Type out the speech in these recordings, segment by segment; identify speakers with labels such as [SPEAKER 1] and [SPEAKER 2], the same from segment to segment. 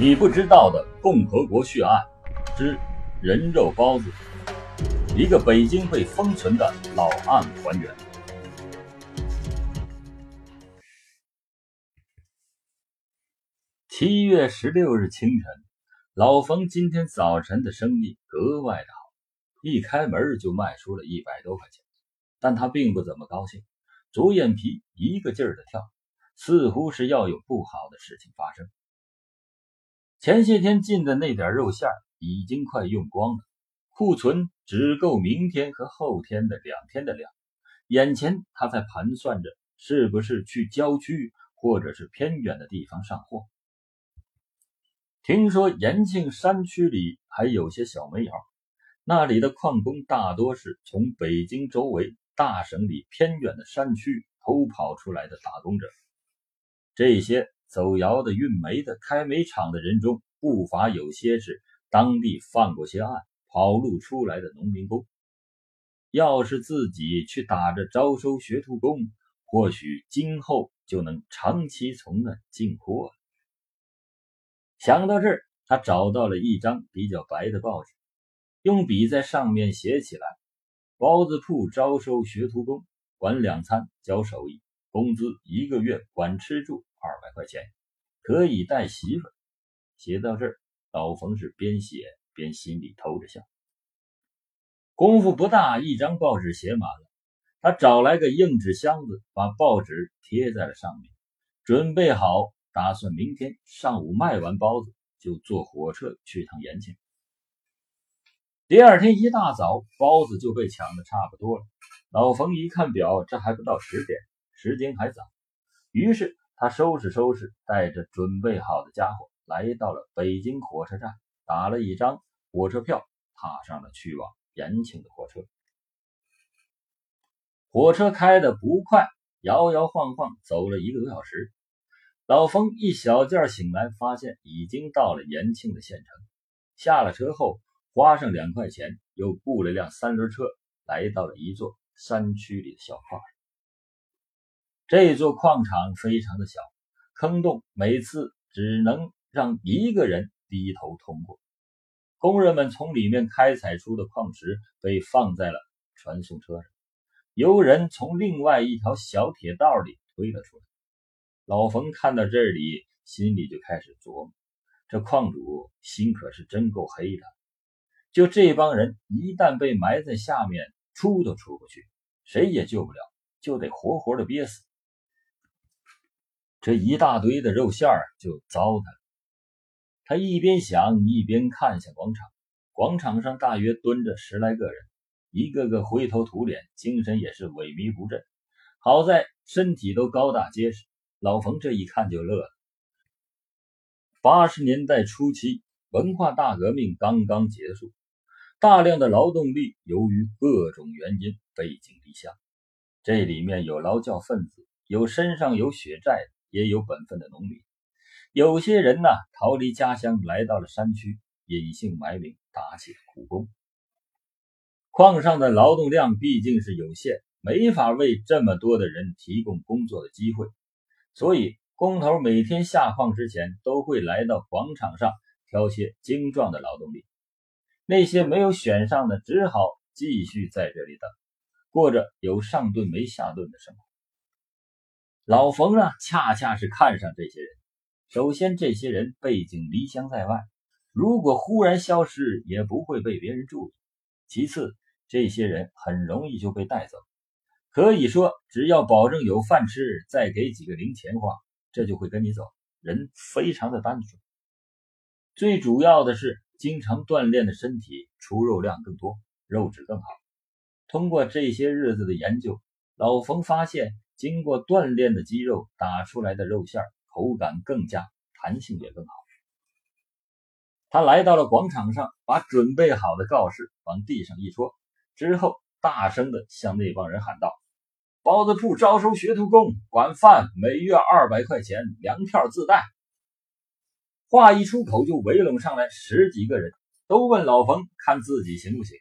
[SPEAKER 1] 你不知道的共和国血案之人肉包子，一个北京被封存的老案还原。七月十六日清晨，老冯今天早晨的生意格外的好，一开门就卖出了一百多块钱。但他并不怎么高兴，左眼皮一个劲儿的跳，似乎是要有不好的事情发生。前些天进的那点肉馅已经快用光了，库存只够明天和后天的两天的量。眼前他在盘算着是不是去郊区或者是偏远的地方上货。听说延庆山区里还有些小煤窑，那里的矿工大多是从北京周围大省里偏远的山区偷跑出来的打工者，这些。走窑的、运煤的、开煤厂的人中，不乏有些是当地犯过些案、跑路出来的农民工。要是自己去打着招收学徒工，或许今后就能长期从那进货了。想到这儿，他找到了一张比较白的报纸，用笔在上面写起来：“包子铺招收学徒工，管两餐，交手艺，工资一个月，管吃住。”二百块钱可以带媳妇。写到这儿，老冯是边写边心里偷着笑。功夫不大，一张报纸写满了。他找来个硬纸箱子，把报纸贴在了上面，准备好，打算明天上午卖完包子就坐火车去趟延庆。第二天一大早，包子就被抢的差不多了。老冯一看表，这还不到十点，时间还早，于是。他收拾收拾，带着准备好的家伙，来到了北京火车站，打了一张火车票，踏上了去往延庆的火车。火车开的不快，摇摇晃晃走了一个多小时。老冯一小觉醒来，发现已经到了延庆的县城。下了车后，花上两块钱，又雇了一辆三轮车，来到了一座山区里的小矿。这座矿场非常的小，坑洞每次只能让一个人低头通过。工人们从里面开采出的矿石被放在了传送车上，由人从另外一条小铁道里推了出来。老冯看到这里，心里就开始琢磨：这矿主心可是真够黑的。就这帮人，一旦被埋在下面，出都出不去，谁也救不了，就得活活的憋死。这一大堆的肉馅儿就糟蹋了。他一边想，一边看向广场。广场上大约蹲着十来个人，一个个灰头土脸，精神也是萎靡不振。好在身体都高大结实。老冯这一看就乐了。八十年代初期，文化大革命刚刚结束，大量的劳动力由于各种原因背井离乡。这里面有劳教分子，有身上有血债的。也有本分的农民，有些人呢逃离家乡，来到了山区，隐姓埋名，打起了苦工。矿上的劳动量毕竟是有限，没法为这么多的人提供工作的机会，所以工头每天下矿之前，都会来到广场上挑些精壮的劳动力。那些没有选上的，只好继续在这里等，过着有上顿没下顿的生活。老冯呢，恰恰是看上这些人。首先，这些人背井离乡在外，如果忽然消失，也不会被别人注意。其次，这些人很容易就被带走，可以说，只要保证有饭吃，再给几个零钱花，这就会跟你走。人非常的单纯。最主要的是，经常锻炼的身体出肉量更多，肉质更好。通过这些日子的研究，老冯发现。经过锻炼的肌肉打出来的肉馅口感更佳，弹性也更好。他来到了广场上，把准备好的告示往地上一戳，之后大声的向那帮人喊道：“包子铺招收学徒工，管饭，每月二百块钱，粮票自带。”话一出口，就围拢上来十几个人，都问老冯看自己行不行。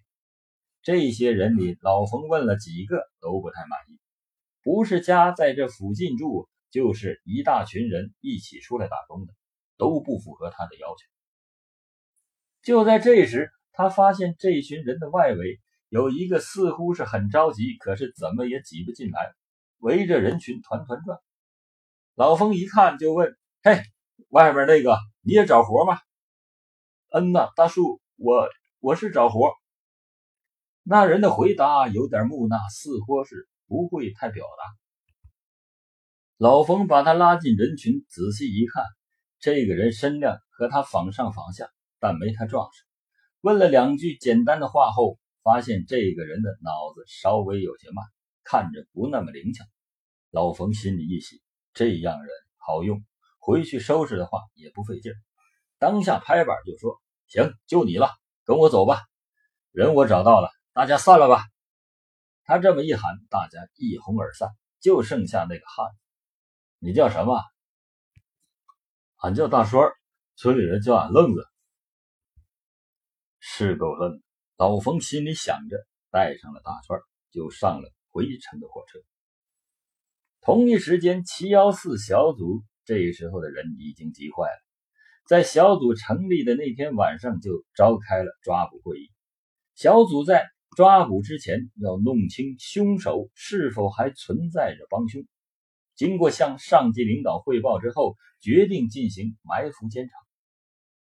[SPEAKER 1] 这些人里，老冯问了几个，都不太满意。不是家在这附近住，就是一大群人一起出来打工的，都不符合他的要求。就在这时，他发现这群人的外围有一个似乎是很着急，可是怎么也挤不进来，围着人群团团转。老冯一看就问：“嘿，外面那个你也找活吗？”“
[SPEAKER 2] 嗯呐，大叔，我我是找活。”
[SPEAKER 1] 那人的回答有点木讷，似乎是不会太表达。老冯把他拉进人群，仔细一看，这个人身量和他仿上仿下，但没他壮实。问了两句简单的话后，发现这个人的脑子稍微有些慢，看着不那么灵巧。老冯心里一喜，这样人好用，回去收拾的话也不费劲。当下拍板就说：“行，就你了，跟我走吧。人我找到了。”大家散了吧！他这么一喊，大家一哄而散，就剩下那个汉子。你叫什么？
[SPEAKER 2] 俺叫大栓，村里人叫俺愣子。
[SPEAKER 1] 是够愣。老冯心里想着，带上了大栓，就上了回城的火车。同一时间，七幺四小组这时候的人已经急坏了，在小组成立的那天晚上就召开了抓捕会议。小组在。抓捕之前要弄清凶手是否还存在着帮凶。经过向上级领导汇报之后，决定进行埋伏监察。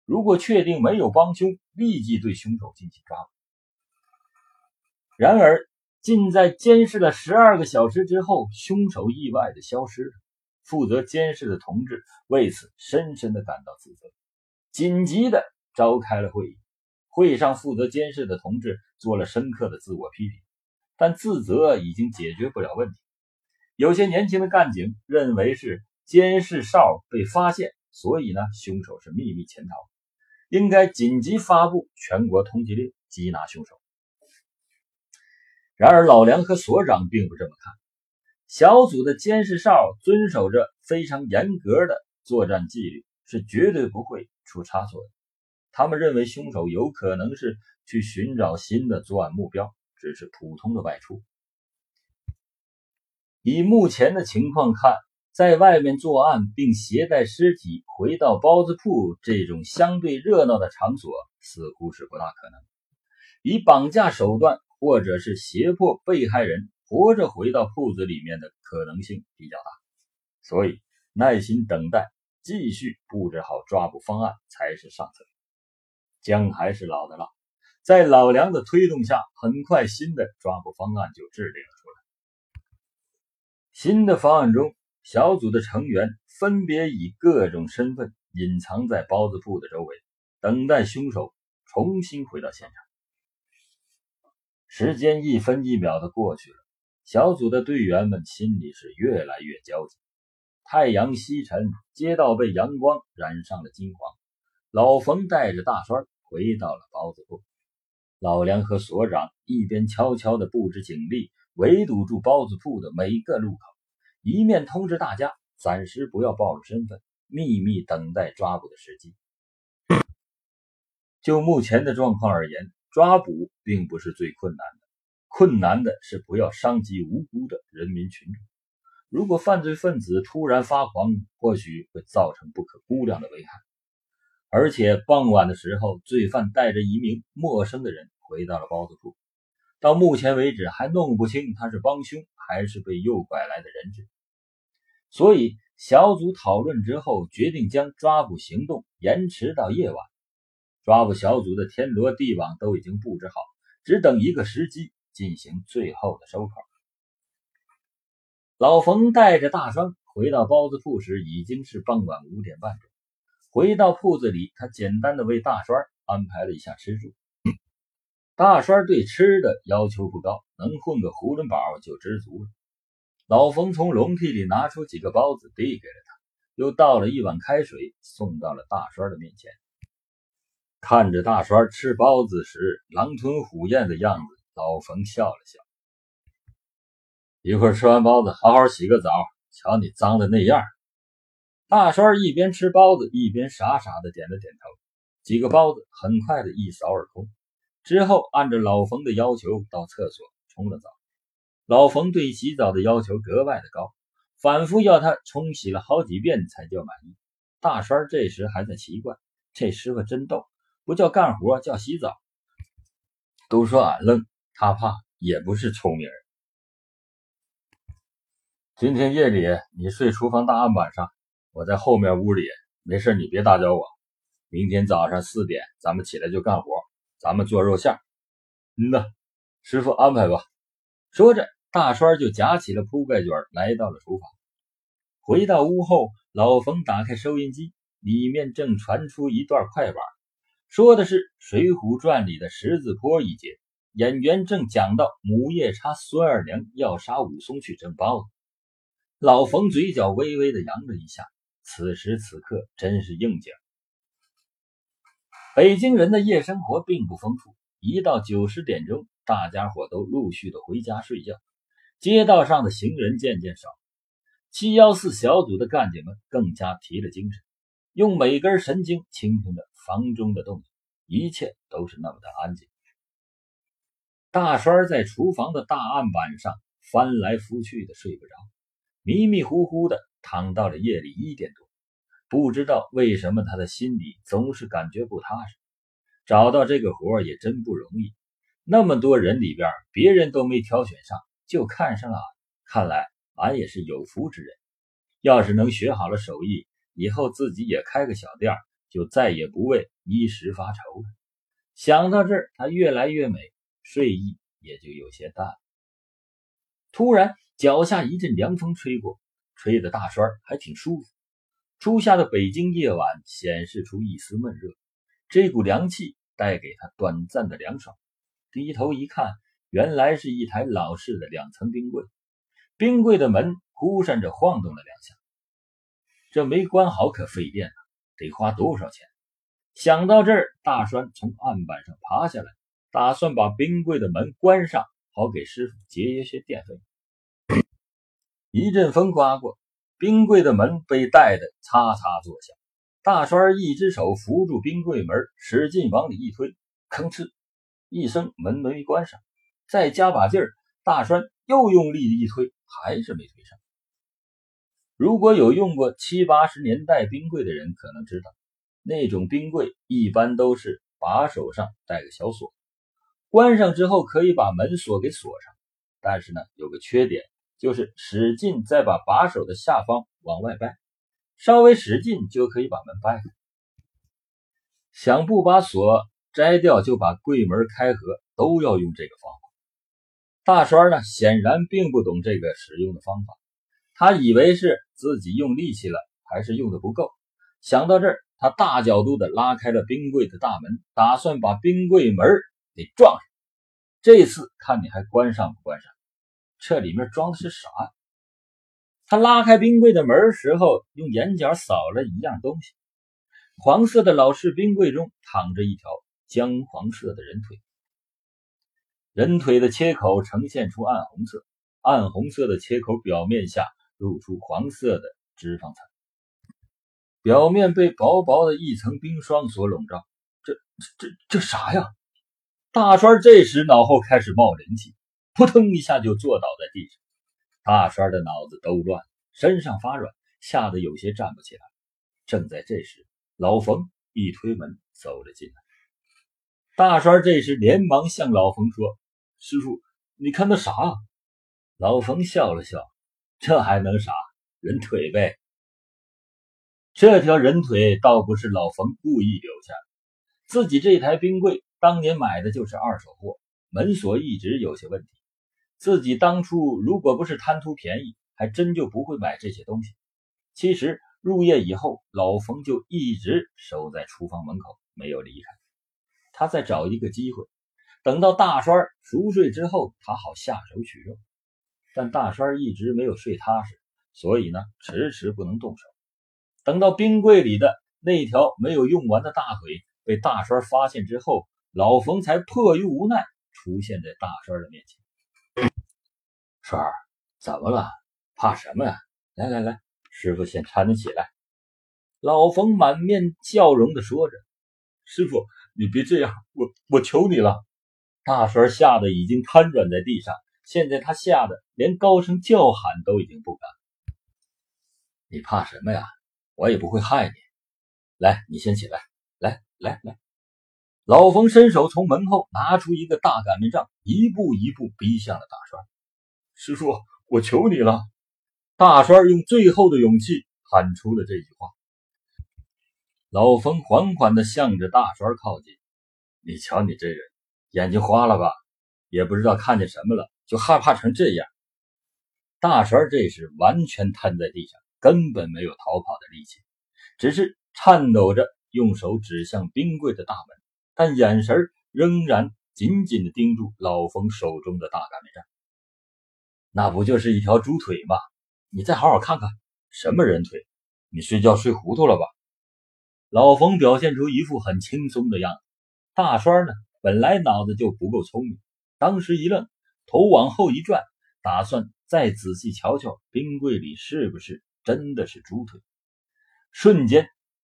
[SPEAKER 1] 如果确定没有帮凶，立即对凶手进行抓捕。然而，近在监视了十二个小时之后，凶手意外的消失了。负责监视的同志为此深深的感到自责，紧急的召开了会议。会上负责监视的同志做了深刻的自我批评，但自责已经解决不了问题。有些年轻的干警认为是监视哨被发现，所以呢，凶手是秘密潜逃，应该紧急发布全国通缉令，缉拿凶手。然而老梁和所长并不这么看，小组的监视哨遵守着非常严格的作战纪律，是绝对不会出差错的。他们认为凶手有可能是去寻找新的作案目标，只是普通的外出。以目前的情况看，在外面作案并携带尸体回到包子铺这种相对热闹的场所，似乎是不大可能。以绑架手段或者是胁迫被害人活着回到铺子里面的可能性比较大，所以耐心等待，继续布置好抓捕方案才是上策。姜还是老的辣，在老梁的推动下，很快新的抓捕方案就制定了出来。新的方案中，小组的成员分别以各种身份隐藏在包子铺的周围，等待凶手重新回到现场。时间一分一秒的过去了，小组的队员们心里是越来越焦急。太阳西沉，街道被阳光染上了金黄。老冯带着大栓。回到了包子铺，老梁和所长一边悄悄地布置警力，围堵住包子铺的每个路口，一面通知大家暂时不要暴露身份，秘密等待抓捕的时机。就目前的状况而言，抓捕并不是最困难的，困难的是不要伤及无辜的人民群众。如果犯罪分子突然发狂，或许会造成不可估量的危害。而且傍晚的时候，罪犯带着一名陌生的人回到了包子铺。到目前为止，还弄不清他是帮凶还是被诱拐来的人质。所以，小组讨论之后，决定将抓捕行动延迟到夜晚。抓捕小组的天罗地网都已经布置好，只等一个时机进行最后的收口。老冯带着大栓回到包子铺时，已经是傍晚五点半钟。回到铺子里，他简单的为大栓安排了一下吃住。大栓对吃的要求不高，能混个囫囵饱就知足了。老冯从笼屉里拿出几个包子递给了他，又倒了一碗开水送到了大栓的面前。看着大栓吃包子时狼吞虎咽的样子，老冯笑了笑。一会儿吃完包子，好好洗个澡。瞧你脏的那样。大栓一边吃包子，一边傻傻的点了点头。几个包子很快的一扫而空，之后按照老冯的要求到厕所冲了澡。老冯对洗澡的要求格外的高，反复要他冲洗了好几遍才叫满意。大栓这时还在奇怪，这师傅真逗，不叫干活，叫洗澡。都说俺愣，他怕也不是聪明人。今天夜里你睡厨房大案板上，我在后面屋里，没事你别打搅我。明天早上四点咱们起来就干活，咱们做肉馅。
[SPEAKER 2] 嗯呐，师傅安排吧。
[SPEAKER 1] 说着，大栓就夹起了铺盖卷，来到了厨房。回到屋后，老冯打开收音机，里面正传出一段快板，说的是《水浒传》里的十字坡一节，演员正讲到母夜叉孙二娘要杀武松去蒸包子。老冯嘴角微微的扬了一下，此时此刻真是应景。北京人的夜生活并不丰富，一到九十点钟，大家伙都陆续的回家睡觉，街道上的行人渐渐少。七幺四小组的干警们更加提了精神，用每根神经倾听着房中的动静，一切都是那么的安静。大栓在厨房的大案板上翻来覆去的睡不着，迷迷糊糊的躺到了夜里一点多。不知道为什么他的心里总是感觉不踏实。找到这个活也真不容易，那么多人里边，别人都没挑选上，就看上了俺。看来。俺也是有福之人，要是能学好了手艺，以后自己也开个小店，就再也不为衣食发愁了。想到这儿，他越来越美，睡意也就有些淡。突然，脚下一阵凉风吹过，吹的大栓还挺舒服。初夏的北京夜晚显示出一丝闷热，这股凉气带给他短暂的凉爽。低头一看，原来是一台老式的两层冰柜。冰柜的门忽闪着晃动了两下，这没关好可费电啊，得花多少钱？想到这儿，大栓从案板上爬下来，打算把冰柜的门关上，好给师傅节约些电费。一阵风刮过，冰柜的门被带得嚓嚓作响。大栓一只手扶住冰柜门，使劲往里一推，吭哧一声，门没关上。再加把劲儿，大栓又用力一推。还是没推上。如果有用过七八十年代冰柜的人，可能知道，那种冰柜一般都是把手上带个小锁，关上之后可以把门锁给锁上。但是呢，有个缺点，就是使劲再把把手的下方往外掰，稍微使劲就可以把门掰开。想不把锁摘掉就把柜门开合，都要用这个方法。大栓呢，显然并不懂这个使用的方法，他以为是自己用力气了，还是用的不够。想到这儿，他大角度的拉开了冰柜的大门，打算把冰柜门给撞上。这次看你还关上不关上？这里面装的是啥？他拉开冰柜的门时候，用眼角扫了一样东西，黄色的老式冰柜中躺着一条姜黄色的人腿。人腿的切口呈现出暗红色，暗红色的切口表面下露出黄色的脂肪层，表面被薄薄的一层冰霜所笼罩。这、这、这啥呀？大栓这时脑后开始冒灵气，扑通一下就坐倒在地上。大栓的脑子都乱了，身上发软，吓得有些站不起来。正在这时，老冯一推门走了进来。大栓这时连忙向老冯说。师傅，你看那啥？老冯笑了笑，这还能啥？人腿呗。这条人腿倒不是老冯故意留下的，自己这台冰柜当年买的就是二手货，门锁一直有些问题。自己当初如果不是贪图便宜，还真就不会买这些东西。其实入夜以后，老冯就一直守在厨房门口，没有离开。他在找一个机会。等到大栓熟睡之后，他好下手取肉。但大栓一直没有睡踏实，所以呢，迟迟不能动手。等到冰柜里的那条没有用完的大腿被大栓发现之后，老冯才迫于无奈出现在大栓的面前。栓儿，怎么了？怕什么呀？来来来，师傅先搀你起来。老冯满面笑容的说着：“
[SPEAKER 2] 师傅，你别这样，我我求你了。”
[SPEAKER 1] 大栓吓得已经瘫软在地上，现在他吓得连高声叫喊都已经不敢。你怕什么呀？我也不会害你。来，你先起来。来来来。老冯伸手从门后拿出一个大擀面杖，一步一步逼向了大栓。
[SPEAKER 2] 师叔，我求你了！
[SPEAKER 1] 大栓用最后的勇气喊出了这句话。老冯缓缓地向着大栓靠近。你瞧你这人，眼睛花了吧？也不知道看见什么了，就害怕成这样。大栓这时完全瘫在地上，根本没有逃跑的力气，只是颤抖着用手指向冰柜的大门，但眼神仍然紧紧地盯住老冯手中的大擀面杖。那不就是一条猪腿吗？你再好好看看，什么人腿？你睡觉睡糊涂了吧？老冯表现出一副很轻松的样子。大栓呢，本来脑子就不够聪明，当时一愣，头往后一转，打算再仔细瞧瞧冰柜里是不是真的是猪腿。瞬间，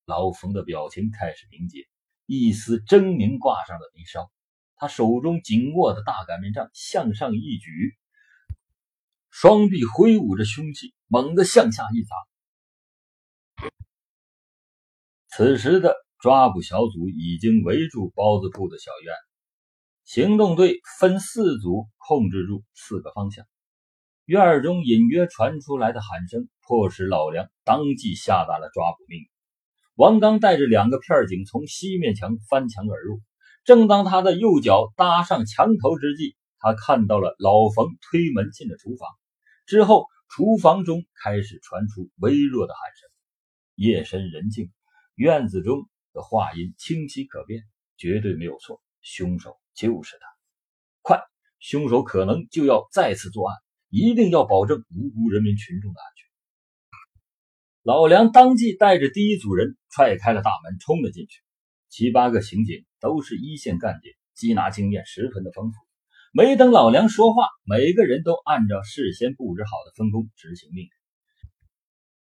[SPEAKER 1] 老冯的表情开始凝结，一丝狰狞挂上了眉梢。他手中紧握的大擀面杖向上一举。双臂挥舞着凶器，猛地向下一砸。此时的抓捕小组已经围住包子铺的小院，行动队分四组控制住四个方向。院中隐约传出来的喊声，迫使老梁当即下达了抓捕命令。王刚带着两个片警从西面墙翻墙而入，正当他的右脚搭上墙头之际，他看到了老冯推门进了厨房。之后，厨房中开始传出微弱的喊声。夜深人静，院子中的话音清晰可辨，绝对没有错，凶手就是他。快，凶手可能就要再次作案，一定要保证无辜人民群众的安全。老梁当即带着第一组人踹开了大门，冲了进去。七八个刑警都是一线干警，缉拿经验十分的丰富。没等老梁说话，每个人都按照事先布置好的分工执行命令。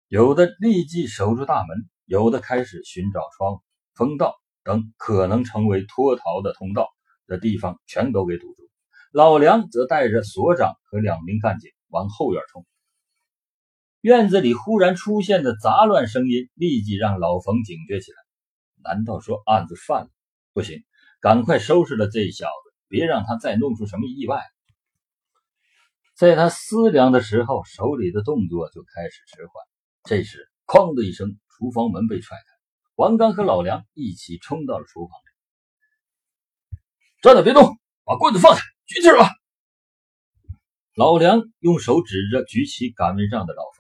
[SPEAKER 1] 有的立即守住大门，有的开始寻找窗、风道等可能成为脱逃的通道的地方，全都给堵住。老梁则带着所长和两名干警往后院冲。院子里忽然出现的杂乱声音，立即让老冯警觉起来。难道说案子犯了？不行，赶快收拾了这小子！别让他再弄出什么意外。在他思量的时候，手里的动作就开始迟缓。这时，哐的一声，厨房门被踹开，王刚和老梁一起冲到了厨房里。站着别动，把棍子放下，举起来吧。老梁用手指着举起擀面杖的老冯。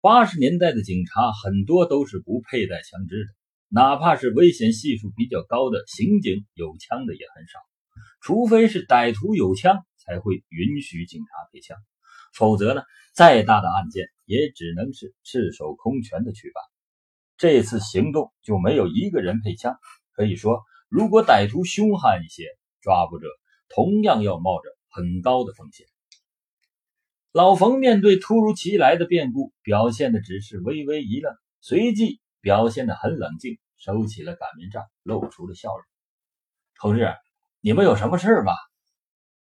[SPEAKER 1] 八十年代的警察很多都是不佩戴枪支的，哪怕是危险系数比较高的刑警，有枪的也很少。除非是歹徒有枪，才会允许警察配枪，否则呢，再大的案件也只能是赤手空拳的去办。这次行动就没有一个人配枪，可以说，如果歹徒凶悍一些，抓捕者同样要冒着很高的风险。老冯面对突如其来的变故，表现的只是微微一愣，随即表现的很冷静，收起了擀面杖，露出了笑容。同志。你们有什么事吧？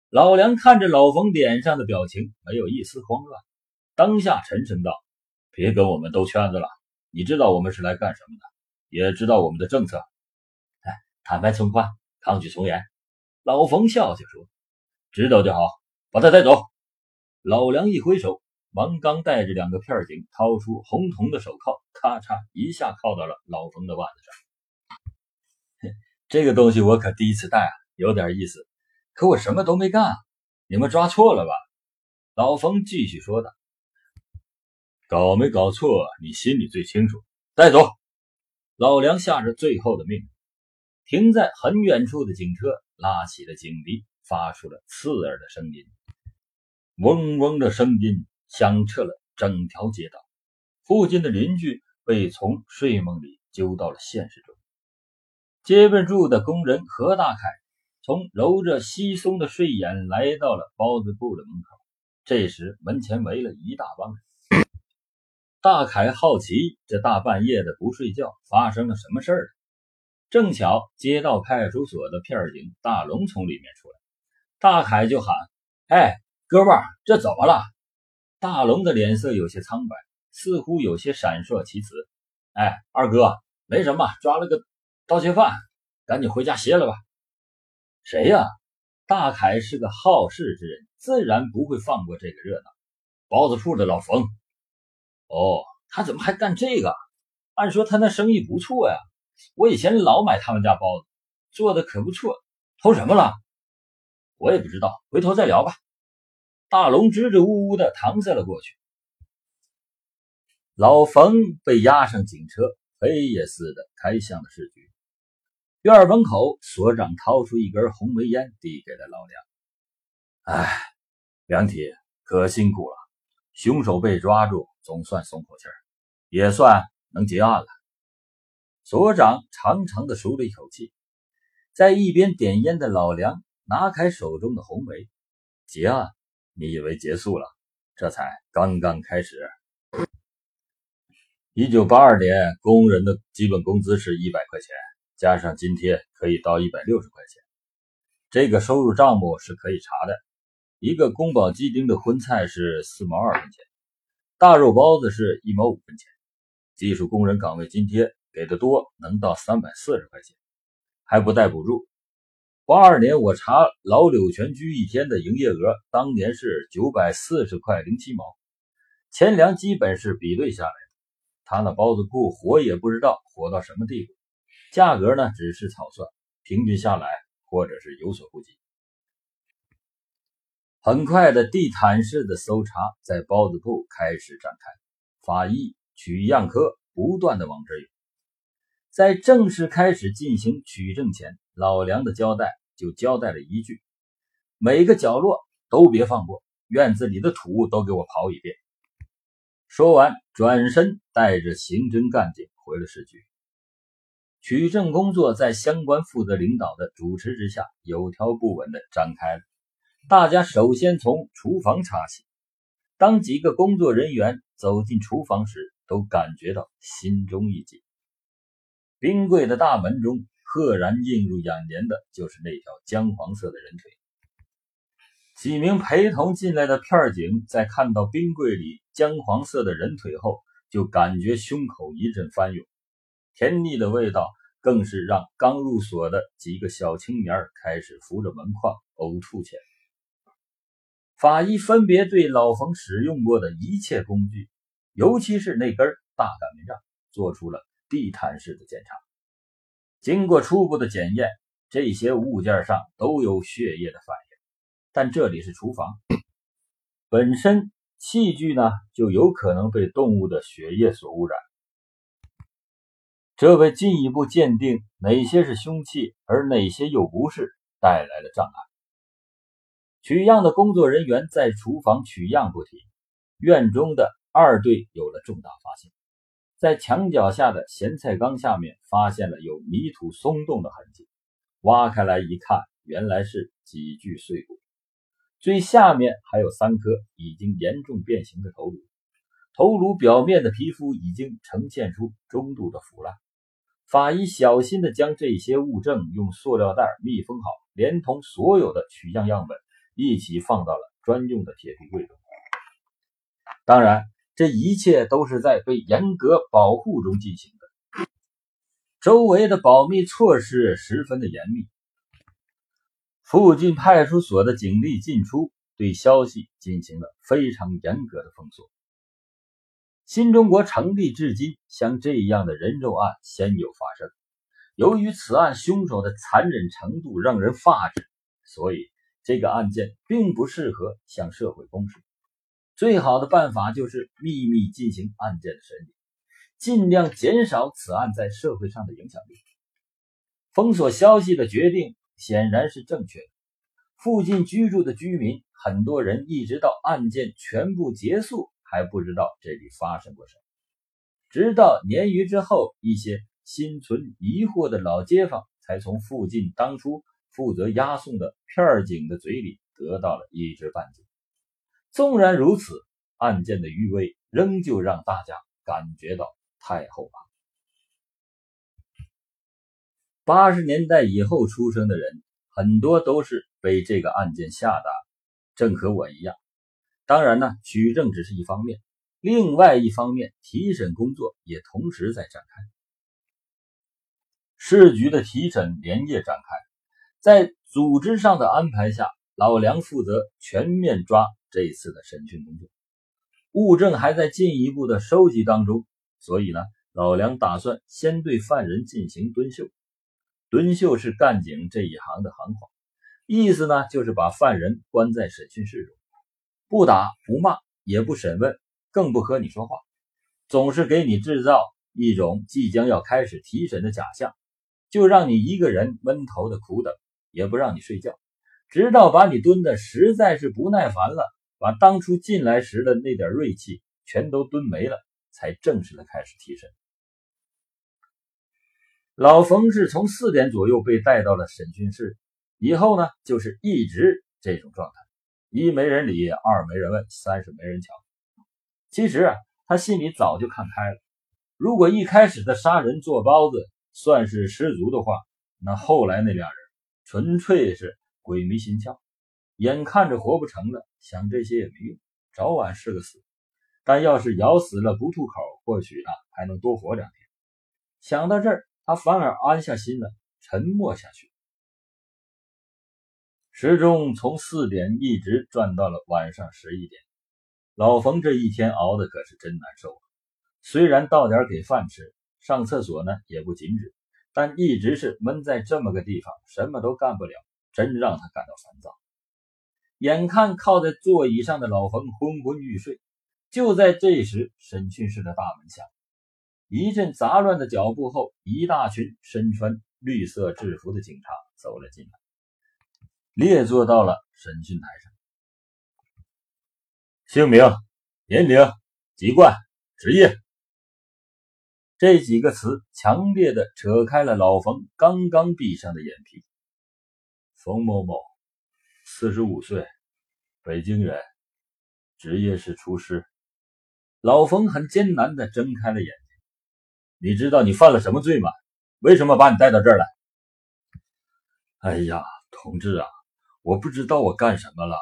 [SPEAKER 1] 老梁看着老冯脸上的表情，没有一丝慌乱，当下沉声道：“别跟我们兜圈子了，你知道我们是来干什么的，也知道我们的政策。哎，坦白从宽，抗拒从严。”老冯笑笑说：“知道就好，把他带走。”老梁一挥手，王刚带着两个片警掏出红铜的手铐，咔嚓一下铐到了老冯的腕子上。这个东西我可第一次戴啊！有点意思，可我什么都没干，你们抓错了吧？老冯继续说道：“搞没搞错，你心里最清楚。”带走！老梁下着最后的命令。停在很远处的警车拉起了警笛，发出了刺耳的声音，嗡嗡的声音响彻了整条街道。附近的邻居被从睡梦里揪到了现实中。街边住的工人何大凯。从揉着稀松的睡眼来到了包子铺的门口，这时门前围了一大帮人。大凯好奇，这大半夜的不睡觉，发生了什么事儿？正巧街道派出所的片警大龙从里面出来，大凯就喊：“哎，哥们儿，这怎么了？”大龙的脸色有些苍白，似乎有些闪烁其词：“哎，二哥，没什么，抓了个盗窃犯，赶紧回家歇了吧。”谁呀？大凯是个好事之人，自然不会放过这个热闹。包子铺的老冯。哦，他怎么还干这个？按说他那生意不错呀，我以前老买他们家包子，做的可不错。偷什么了？我也不知道，回头再聊吧。大龙支支吾吾的搪塞了过去。老冯被押上警车，飞也似的开向了市局。院门口，所长掏出一根红梅烟，递给了老梁。哎，梁铁可辛苦了，凶手被抓住，总算松口气儿，也算能结案了。所长长长的舒了一口气，在一边点烟的老梁拿开手中的红梅，结案？你以为结束了？这才刚刚开始。一九八二年，工人的基本工资是一百块钱。加上津贴可以到一百六十块钱，这个收入账目是可以查的。一个宫保鸡丁的荤菜是四毛二分钱，大肉包子是一毛五分钱。技术工人岗位津贴给的多，能到三百四十块钱，还不带补助。八二年我查老柳泉居一天的营业额，当年是九百四十块零七毛，钱粮基本是比对下来的。他那包子铺火也不知道火到什么地步。价格呢，只是草算，平均下来或者是有所不及。很快的，地毯式的搜查在包子铺开始展开，法医、取样科不断的往这涌。在正式开始进行取证前，老梁的交代就交代了一句：每个角落都别放过，院子里的土都给我刨一遍。说完，转身带着刑侦干警回了市局。取证工作在相关负责领导的主持之下，有条不紊地展开了。大家首先从厨房查起。当几个工作人员走进厨房时，都感觉到心中一紧。冰柜的大门中，赫然映入眼帘的就是那条姜黄色的人腿。几名陪同进来的片警在看到冰柜里姜黄色的人腿后，就感觉胸口一阵翻涌。甜腻的味道更是让刚入所的几个小青年开始扶着门框呕吐起来。法医分别对老冯使用过的一切工具，尤其是那根大擀面杖，做出了地毯式的检查。经过初步的检验，这些物件上都有血液的反应，但这里是厨房，本身器具呢就有可能被动物的血液所污染。这为进一步鉴定哪些是凶器，而哪些又不是，带来了障碍。取样的工作人员在厨房取样不停，院中的二队有了重大发现，在墙角下的咸菜缸下面发现了有泥土松动的痕迹，挖开来一看，原来是几具碎骨，最下面还有三颗已经严重变形的头颅，头颅表面的皮肤已经呈现出中度的腐烂。法医小心地将这些物证用塑料袋密封好，连同所有的取样样本一起放到了专用的铁皮柜中。当然，这一切都是在被严格保护中进行的，周围的保密措施十分的严密。附近派出所的警力进出，对消息进行了非常严格的封锁。新中国成立至今，像这样的人肉案鲜有发生。由于此案凶手的残忍程度让人发指，所以这个案件并不适合向社会公示。最好的办法就是秘密进行案件的审理，尽量减少此案在社会上的影响力。封锁消息的决定显然是正确的。附近居住的居民，很多人一直到案件全部结束。还不知道这里发生过什么，直到年余之后，一些心存疑惑的老街坊才从附近当初负责押送的片警的嘴里得到了一知半解。纵然如此，案件的余威仍旧让大家感觉到太后怕。八十年代以后出生的人，很多都是被这个案件吓大，正和我一样。当然呢，取证只是一方面，另外一方面，提审工作也同时在展开。市局的提审连夜展开，在组织上的安排下，老梁负责全面抓这次的审讯工作，物证还在进一步的收集当中，所以呢，老梁打算先对犯人进行蹲秀。蹲秀是干警这一行的行话，意思呢就是把犯人关在审讯室中，不打不骂，也不审问，更不和你说话，总是给你制造一种即将要开始提审的假象。就让你一个人闷头的苦等，也不让你睡觉，直到把你蹲的实在是不耐烦了，把当初进来时的那点锐气全都蹲没了，才正式的开始提审。老冯是从四点左右被带到了审讯室，以后呢就是一直这种状态：一没人理，二没人问，三是没人瞧。其实啊，他心里早就看开了，如果一开始的杀人做包子。算是失足的话，那后来那俩人纯粹是鬼迷心窍，眼看着活不成了，想这些也没用，早晚是个死。但要是咬死了不吐口，或许啊还能多活两天。想到这儿，他反而安下心来，沉默下去。时钟从四点一直转到了晚上十一点，老冯这一天熬的可是真难受啊。虽然到点给饭吃。上厕所呢也不禁止，但一直是闷在这么个地方，什么都干不了，真让他感到烦躁。眼看靠在座椅上的老冯昏昏欲睡，就在这时，审讯室的大门响，一阵杂乱的脚步后，一大群身穿绿色制服的警察走了进来，列坐到了审讯台上。
[SPEAKER 2] 姓名、年龄、籍贯、职业。
[SPEAKER 1] 这几个词强烈的扯开了老冯刚刚闭上的眼皮。
[SPEAKER 2] 冯某某，四十五岁，北京人，职业是厨师。
[SPEAKER 1] 老冯很艰难的睁开了眼睛。
[SPEAKER 2] 你知道你犯了什么罪吗？为什么把你带到这儿来？
[SPEAKER 3] 哎呀，同志啊，我不知道我干什么了。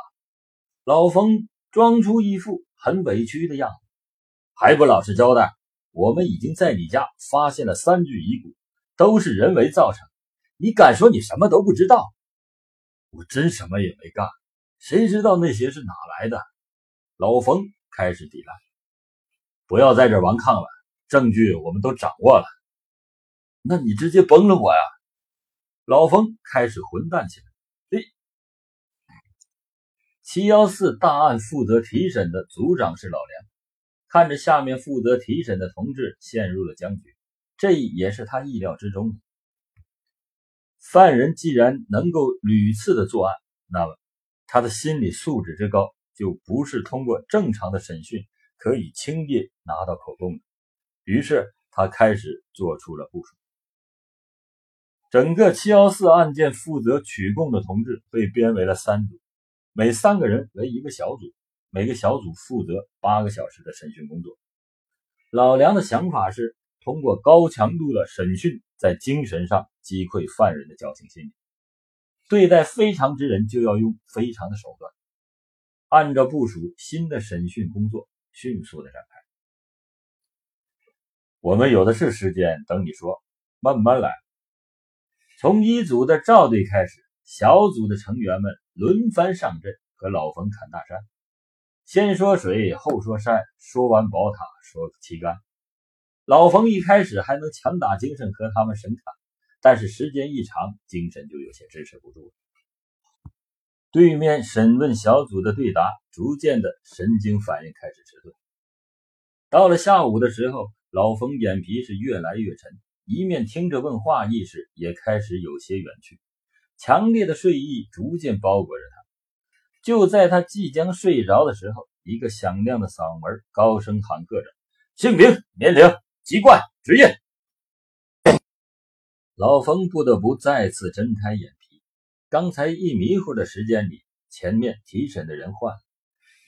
[SPEAKER 1] 老冯装出一副很委屈的样子，
[SPEAKER 2] 还不老实交代。我们已经在你家发现了三具遗骨，都是人为造成。你敢说你什么都不知道？
[SPEAKER 3] 我真什么也没干，谁知道那些是哪来的？
[SPEAKER 2] 老冯开始抵赖，不要在这顽抗了，证据我们都掌握了。
[SPEAKER 3] 那你直接崩了我呀！
[SPEAKER 1] 老冯开始混蛋起来。嘿，七幺四大案负责提审的组长是老梁。看着下面负责提审的同志陷入了僵局，这也是他意料之中的。犯人既然能够屡次的作案，那么他的心理素质之高，就不是通过正常的审讯可以轻易拿到口供的。于是他开始做出了部署。整个七幺四案件负责取供的同志被编为了三组，每三个人为一个小组。每个小组负责八个小时的审讯工作。老梁的想法是通过高强度的审讯，在精神上击溃犯人的侥幸心理。对待非常之人，就要用非常的手段。按照部署，新的审讯工作迅速的展开。
[SPEAKER 2] 我们有的是时间等你说，慢慢来。
[SPEAKER 1] 从一组的赵队开始，小组的成员们轮番上阵，和老冯侃大山。先说水，后说山，说完宝塔，说旗杆。老冯一开始还能强打精神和他们神侃，但是时间一长，精神就有些支持不住了。对面审问小组的对答，逐渐的神经反应开始迟钝。到了下午的时候，老冯眼皮是越来越沉，一面听着问话，意识也开始有些远去，强烈的睡意逐渐包裹着他。就在他即将睡着的时候，一个响亮的嗓门高声喊喝着：“姓名、年龄、籍贯、职业。”老冯不得不再次睁开眼皮。刚才一迷糊的时间里，前面提审的人换了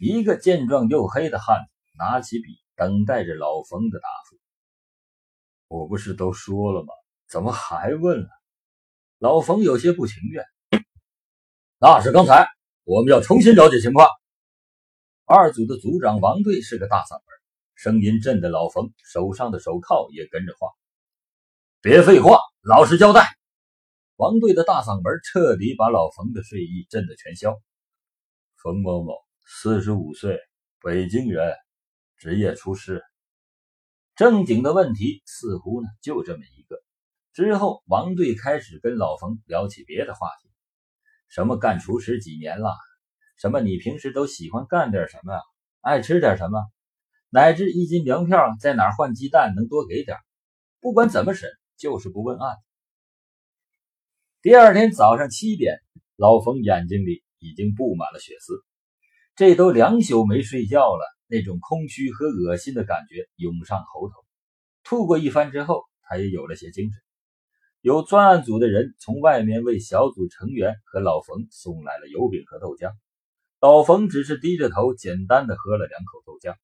[SPEAKER 1] 一个健壮又黑的汉子，拿起笔等待着老冯的答复。
[SPEAKER 3] 我不是都说了吗？怎么还问啊？
[SPEAKER 1] 老冯有些不情愿。
[SPEAKER 2] 那是刚才。我们要重新了解情况。
[SPEAKER 1] 二组的组长王队是个大嗓门，声音震得老冯手上的手铐也跟着晃。
[SPEAKER 2] 别废话，老实交代！
[SPEAKER 1] 王队的大嗓门彻底把老冯的睡意震得全消。
[SPEAKER 3] 冯某某，四十五岁，北京人，职业厨师。
[SPEAKER 1] 正经的问题似乎呢就这么一个。之后，王队开始跟老冯聊起别的话题，什么干厨师几年了，什么你平时都喜欢干点什么，爱吃点什么，乃至一斤粮票在哪换鸡蛋能多给点。不管怎么审，就是不问案。第二天早上七点，老冯眼睛里已经布满了血丝，这都两宿没睡觉了，那种空虚和恶心的感觉涌上喉头。吐过一番之后，他也有了些精神。有专案组的人从外面为小组成员和老冯送来了油饼和豆浆，老冯只是低着头，简单的喝了两口豆浆。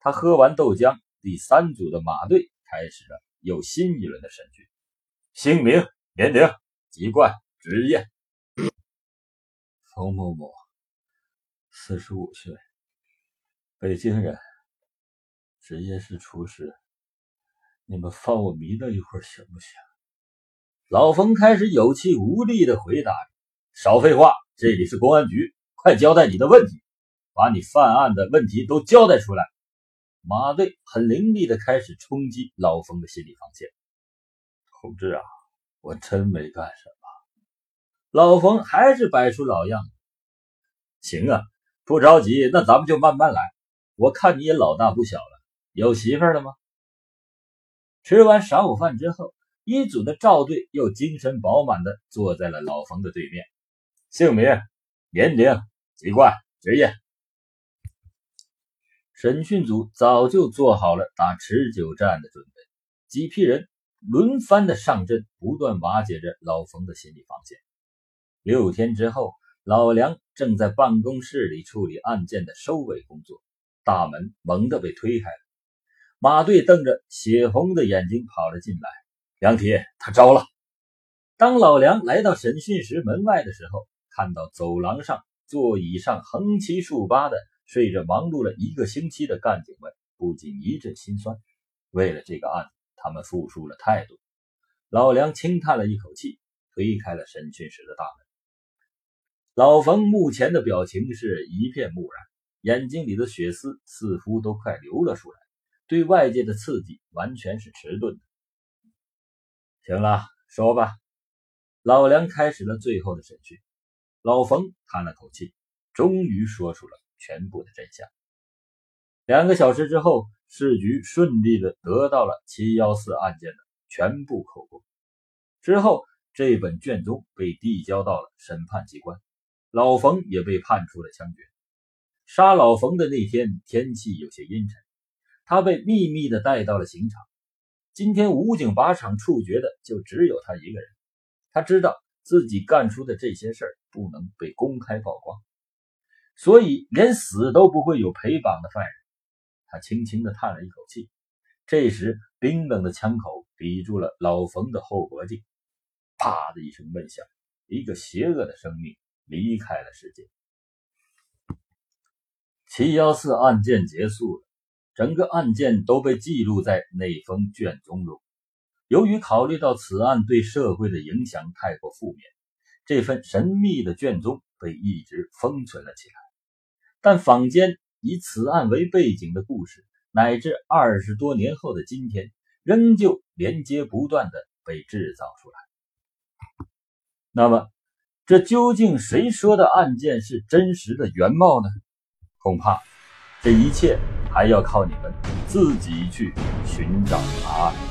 [SPEAKER 1] 他喝完豆浆，第三组的马队开始了又新一轮的审讯：
[SPEAKER 2] 姓名、年龄、籍贯、职业。
[SPEAKER 3] 冯某某，四十五岁，北京人，职业是厨师。你们放我迷瞪一会儿行不行？
[SPEAKER 1] 老冯开始有气无力的回答：“少废话，这里是公安局，快交代你的问题，把你犯案的问题都交代出来。”马队很凌厉的开始冲击老冯的心理防线。
[SPEAKER 3] 同志啊，我真没干什么。
[SPEAKER 1] 老冯还是摆出老样子。行啊，不着急，那咱们就慢慢来。我看你也老大不小了，有媳妇了吗？吃完晌午饭之后。一组的赵队又精神饱满地坐在了老冯的对面。
[SPEAKER 2] 姓名、年龄、籍贯、职业。
[SPEAKER 1] 审讯组早就做好了打持久战的准备，几批人轮番的上阵，不断瓦解着老冯的心理防线。六天之后，老梁正在办公室里处理案件的收尾工作，大门猛地被推开了，马队瞪着血红的眼睛跑了进来。
[SPEAKER 2] 梁铁，他招了。
[SPEAKER 1] 当老梁来到审讯室门外的时候，看到走廊上座椅上横七竖八的睡着忙碌了一个星期的干警们，不禁一阵心酸。为了这个案子，他们付出了太多。老梁轻叹了一口气，推开了审讯室的大门。老冯目前的表情是一片木然，眼睛里的血丝似乎都快流了出来，对外界的刺激完全是迟钝的。行了，说吧。老梁开始了最后的审讯。老冯叹了口气，终于说出了全部的真相。两个小时之后，市局顺利的得到了七幺四案件的全部口供。之后，这本卷宗被递交到了审判机关，老冯也被判处了枪决。杀老冯的那天，天气有些阴沉，他被秘密的带到了刑场。今天武警靶场处决的就只有他一个人，他知道自己干出的这些事儿不能被公开曝光，所以连死都不会有陪绑的犯人。他轻轻地叹了一口气，这时冰冷的枪口抵住了老冯的后脖颈，啪的一声闷响，一个邪恶的生命离开了世界。七幺四案件结束了。整个案件都被记录在那封卷宗中。由于考虑到此案对社会的影响太过负面，这份神秘的卷宗被一直封存了起来。但坊间以此案为背景的故事，乃至二十多年后的今天，仍旧连接不断的被制造出来。那么，这究竟谁说的案件是真实的原貌呢？恐怕这一切。还要靠你们自己去寻找答案。